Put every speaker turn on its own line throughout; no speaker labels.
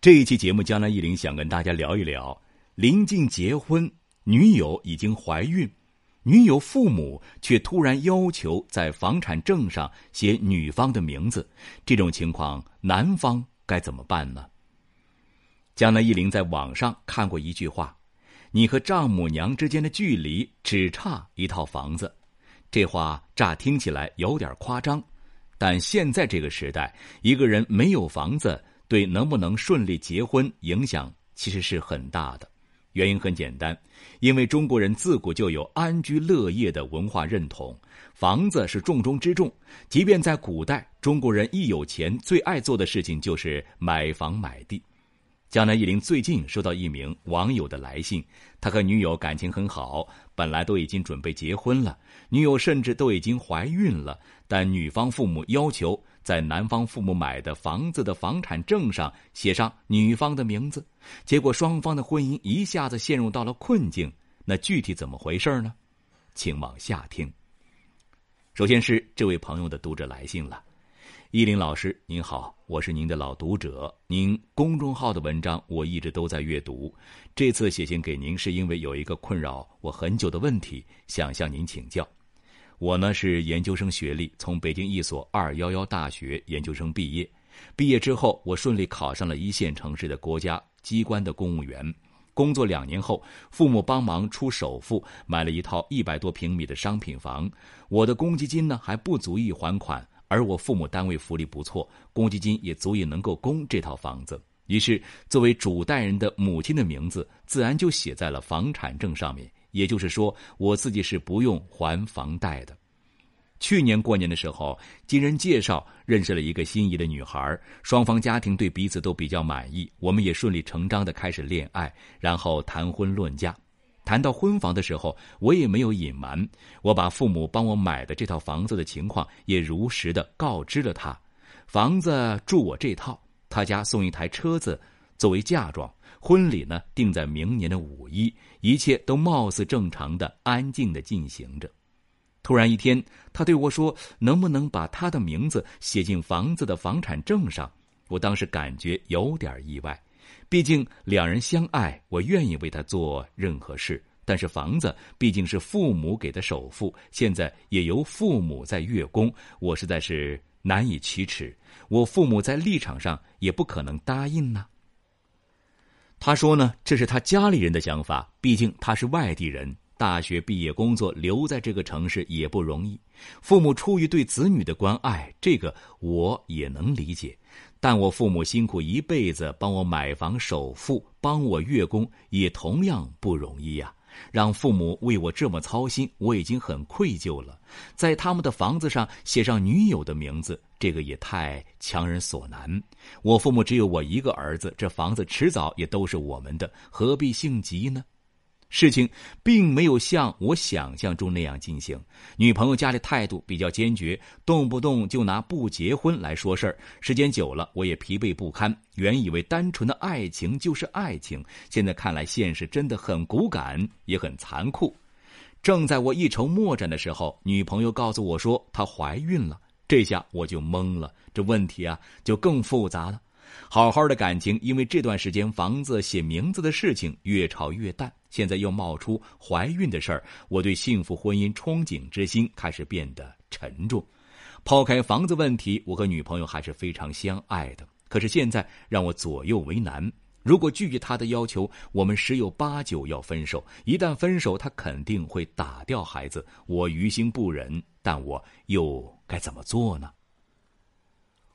这一期节目，江南忆林想跟大家聊一聊：临近结婚，女友已经怀孕，女友父母却突然要求在房产证上写女方的名字，这种情况，男方该怎么办呢？江南忆林在网上看过一句话：“你和丈母娘之间的距离只差一套房子。”这话乍听起来有点夸张，但现在这个时代，一个人没有房子。对能不能顺利结婚影响其实是很大的，原因很简单，因为中国人自古就有安居乐业的文化认同，房子是重中之重。即便在古代，中国人一有钱，最爱做的事情就是买房买地。江南一林最近收到一名网友的来信，他和女友感情很好，本来都已经准备结婚了，女友甚至都已经怀孕了，但女方父母要求。在男方父母买的房子的房产证上写上女方的名字，结果双方的婚姻一下子陷入到了困境。那具体怎么回事呢？请往下听。首先是这位朋友的读者来信了，依林老师您好，我是您的老读者，您公众号的文章我一直都在阅读，这次写信给您是因为有一个困扰我很久的问题，想向您请教。我呢是研究生学历，从北京一所二幺幺大学研究生毕业。毕业之后，我顺利考上了一线城市的国家机关的公务员。工作两年后，父母帮忙出首付买了一套一百多平米的商品房。我的公积金呢还不足以还款，而我父母单位福利不错，公积金也足以能够供这套房子。于是，作为主贷人的母亲的名字自然就写在了房产证上面。也就是说，我自己是不用还房贷的。去年过年的时候，经人介绍认识了一个心仪的女孩，双方家庭对彼此都比较满意，我们也顺理成章的开始恋爱，然后谈婚论嫁。谈到婚房的时候，我也没有隐瞒，我把父母帮我买的这套房子的情况也如实的告知了他。房子住我这套，他家送一台车子作为嫁妆。婚礼呢定在明年的五一，一切都貌似正常的、安静的进行着。突然一天，他对我说：“能不能把他的名字写进房子的房产证上？”我当时感觉有点意外，毕竟两人相爱，我愿意为他做任何事。但是房子毕竟是父母给的首付，现在也由父母在月供，我实在是难以启齿。我父母在立场上也不可能答应呢。他说呢，这是他家里人的想法。毕竟他是外地人，大学毕业工作留在这个城市也不容易。父母出于对子女的关爱，这个我也能理解。但我父母辛苦一辈子帮我买房首付，帮我月供，也同样不容易呀。让父母为我这么操心，我已经很愧疚了。在他们的房子上写上女友的名字，这个也太强人所难。我父母只有我一个儿子，这房子迟早也都是我们的，何必性急呢？事情并没有像我想象中那样进行。女朋友家里态度比较坚决，动不动就拿不结婚来说事儿。时间久了，我也疲惫不堪。原以为单纯的爱情就是爱情，现在看来现实真的很骨感，也很残酷。正在我一筹莫展的时候，女朋友告诉我说她怀孕了。这下我就懵了，这问题啊就更复杂了。好好的感情，因为这段时间房子写名字的事情越吵越淡，现在又冒出怀孕的事儿，我对幸福婚姻憧憬之心开始变得沉重。抛开房子问题，我和女朋友还是非常相爱的。可是现在让我左右为难。如果拒绝他的要求，我们十有八九要分手。一旦分手，他肯定会打掉孩子，我于心不忍。但我又该怎么做呢？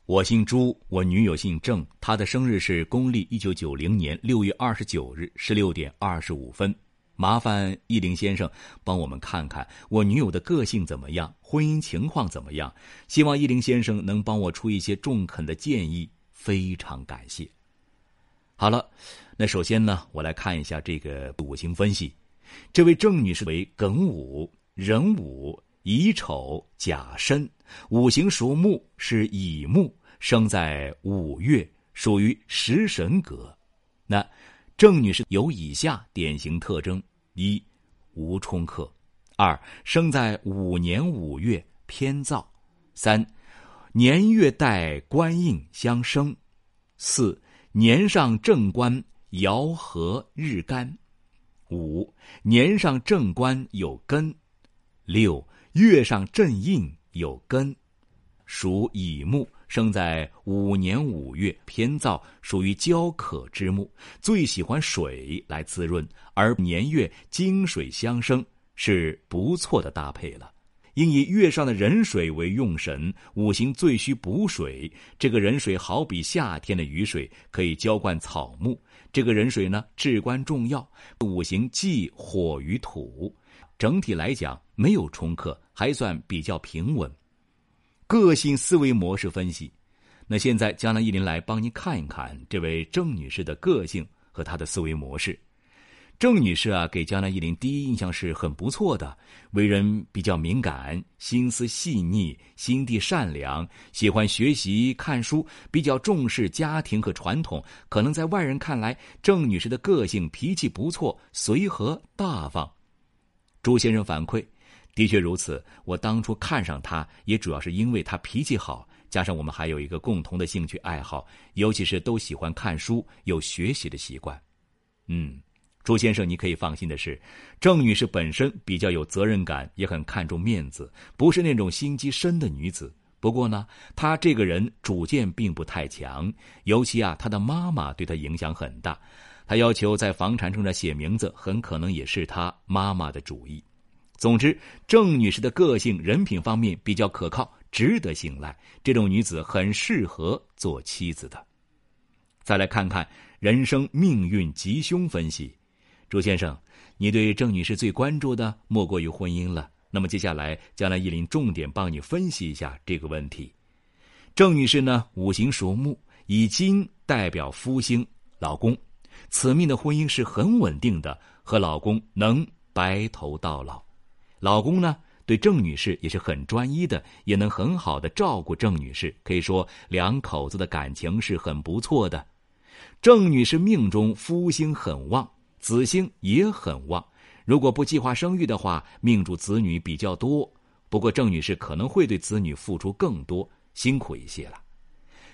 我姓朱，我女友姓郑，她的生日是公历一九九零年六月二十九日十六点二十五分。麻烦易林先生帮我们看看我女友的个性怎么样，婚姻情况怎么样？希望易林先生能帮我出一些中肯的建议，非常感谢。好了，那首先呢，我来看一下这个五行分析。这位郑女士为庚午、壬午。乙丑甲申，五行属木，是乙木，生在五月，属于食神格。那郑女士有以下典型特征：一、无冲克；二、生在五年五月，偏燥；三、年月带官印相生；四、年上正官爻合日干。五年上正官有根。六月上正印有根。属乙木，生在五年五月，偏燥，属于焦渴之木，最喜欢水来滋润，而年月金水相生，是不错的搭配了。应以月上的壬水为用神，五行最需补水。这个壬水好比夏天的雨水，可以浇灌草木。这个壬水呢至关重要。五行忌火与土，整体来讲没有冲克，还算比较平稳。个性思维模式分析，那现在江南一林来帮您看一看这位郑女士的个性和她的思维模式。郑女士啊，给江南一林第一印象是很不错的，为人比较敏感，心思细腻，心地善良，喜欢学习看书，比较重视家庭和传统。可能在外人看来，郑女士的个性脾气不错，随和大方。朱先生反馈，的确如此。我当初看上她，也主要是因为她脾气好，加上我们还有一个共同的兴趣爱好，尤其是都喜欢看书，有学习的习惯。嗯。朱先生，你可以放心的是，郑女士本身比较有责任感，也很看重面子，不是那种心机深的女子。不过呢，她这个人主见并不太强，尤其啊，她的妈妈对她影响很大。他要求在房产证上写名字，很可能也是他妈妈的主意。总之，郑女士的个性、人品方面比较可靠，值得信赖。这种女子很适合做妻子的。再来看看人生命运吉凶分析。朱先生，你对郑女士最关注的莫过于婚姻了。那么接下来，将来依林重点帮你分析一下这个问题。郑女士呢，五行属木，以金代表夫星，老公。此命的婚姻是很稳定的，和老公能白头到老。老公呢，对郑女士也是很专一的，也能很好的照顾郑女士。可以说，两口子的感情是很不错的。郑女士命中夫星很旺。子星也很旺，如果不计划生育的话，命主子女比较多。不过郑女士可能会对子女付出更多，辛苦一些了。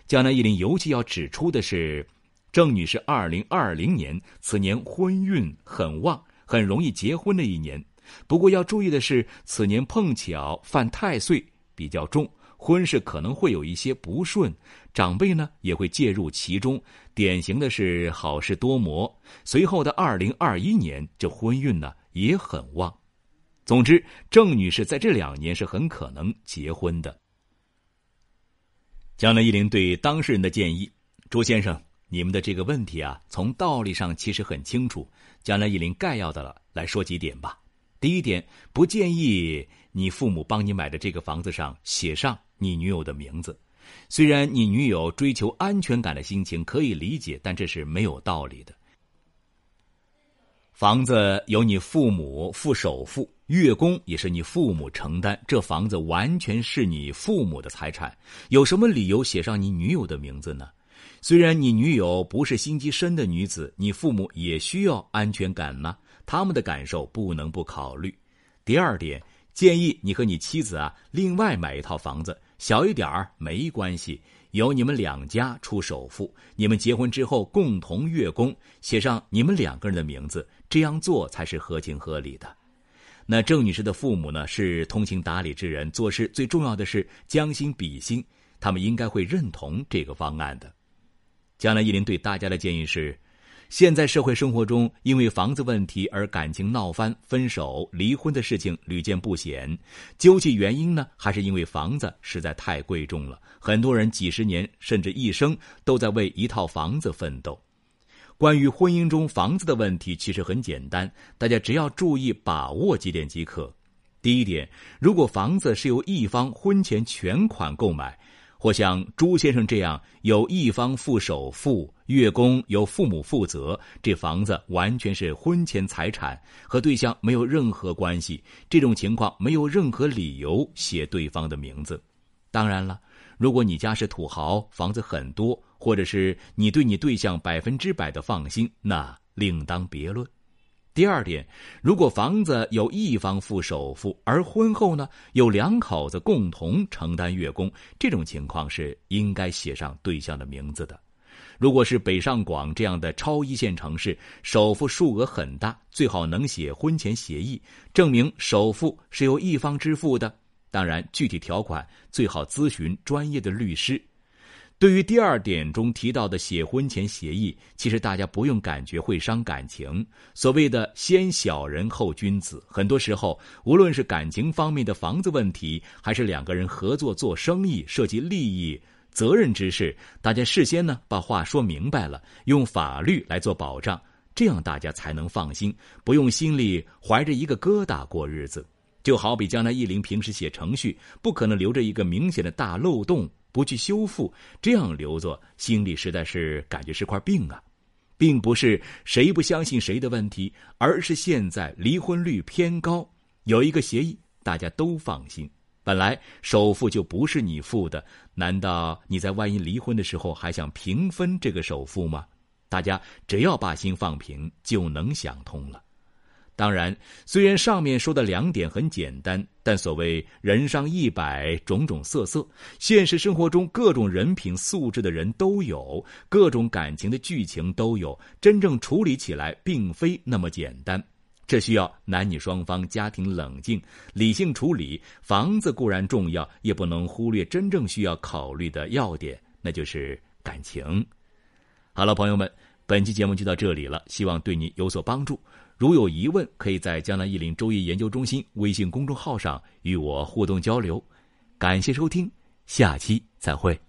江南一林尤其要指出的是，郑女士二零二零年此年婚运很旺，很容易结婚的一年。不过要注意的是，此年碰巧犯太岁，比较重。婚事可能会有一些不顺，长辈呢也会介入其中。典型的是好事多磨。随后的二零二一年，这婚运呢也很旺。总之，郑女士在这两年是很可能结婚的。江南一林对当事人的建议：朱先生，你们的这个问题啊，从道理上其实很清楚。将来一林概要的了来说几点吧。第一点，不建议你父母帮你买的这个房子上写上。你女友的名字，虽然你女友追求安全感的心情可以理解，但这是没有道理的。房子由你父母付首付，月供也是你父母承担，这房子完全是你父母的财产，有什么理由写上你女友的名字呢？虽然你女友不是心机深的女子，你父母也需要安全感呢，他们的感受不能不考虑。第二点，建议你和你妻子啊，另外买一套房子。小一点儿没关系，由你们两家出首付，你们结婚之后共同月供，写上你们两个人的名字，这样做才是合情合理的。那郑女士的父母呢，是通情达理之人，做事最重要的是将心比心，他们应该会认同这个方案的。江南一林对大家的建议是。现在社会生活中，因为房子问题而感情闹翻、分手、离婚的事情屡见不鲜。究其原因呢，还是因为房子实在太贵重了。很多人几十年甚至一生都在为一套房子奋斗。关于婚姻中房子的问题，其实很简单，大家只要注意把握几点即可。第一点，如果房子是由一方婚前全款购买。或像朱先生这样，有一方付首付，月供由父母负责，这房子完全是婚前财产，和对象没有任何关系。这种情况没有任何理由写对方的名字。当然了，如果你家是土豪，房子很多，或者是你对你对象百分之百的放心，那另当别论。第二点，如果房子有一方付首付，而婚后呢有两口子共同承担月供，这种情况是应该写上对象的名字的。如果是北上广这样的超一线城市，首付数额很大，最好能写婚前协议，证明首付是由一方支付的。当然，具体条款最好咨询专业的律师。对于第二点中提到的写婚前协议，其实大家不用感觉会伤感情。所谓的“先小人后君子”，很多时候无论是感情方面的房子问题，还是两个人合作做生意涉及利益、责任之事，大家事先呢把话说明白了，用法律来做保障，这样大家才能放心，不用心里怀着一个疙瘩过日子。就好比江南忆林平时写程序，不可能留着一个明显的大漏洞。不去修复，这样留着心里实在是感觉是块病啊，并不是谁不相信谁的问题，而是现在离婚率偏高，有一个协议大家都放心。本来首付就不是你付的，难道你在万一离婚的时候还想平分这个首付吗？大家只要把心放平，就能想通了。当然，虽然上面说的两点很简单，但所谓人上一百，种种色色，现实生活中各种人品素质的人都有，各种感情的剧情都有，真正处理起来并非那么简单。这需要男女双方家庭冷静、理性处理。房子固然重要，也不能忽略真正需要考虑的要点，那就是感情。好了，朋友们，本期节目就到这里了，希望对你有所帮助。如有疑问，可以在江南一林周易研究中心微信公众号上与我互动交流。感谢收听，下期再会。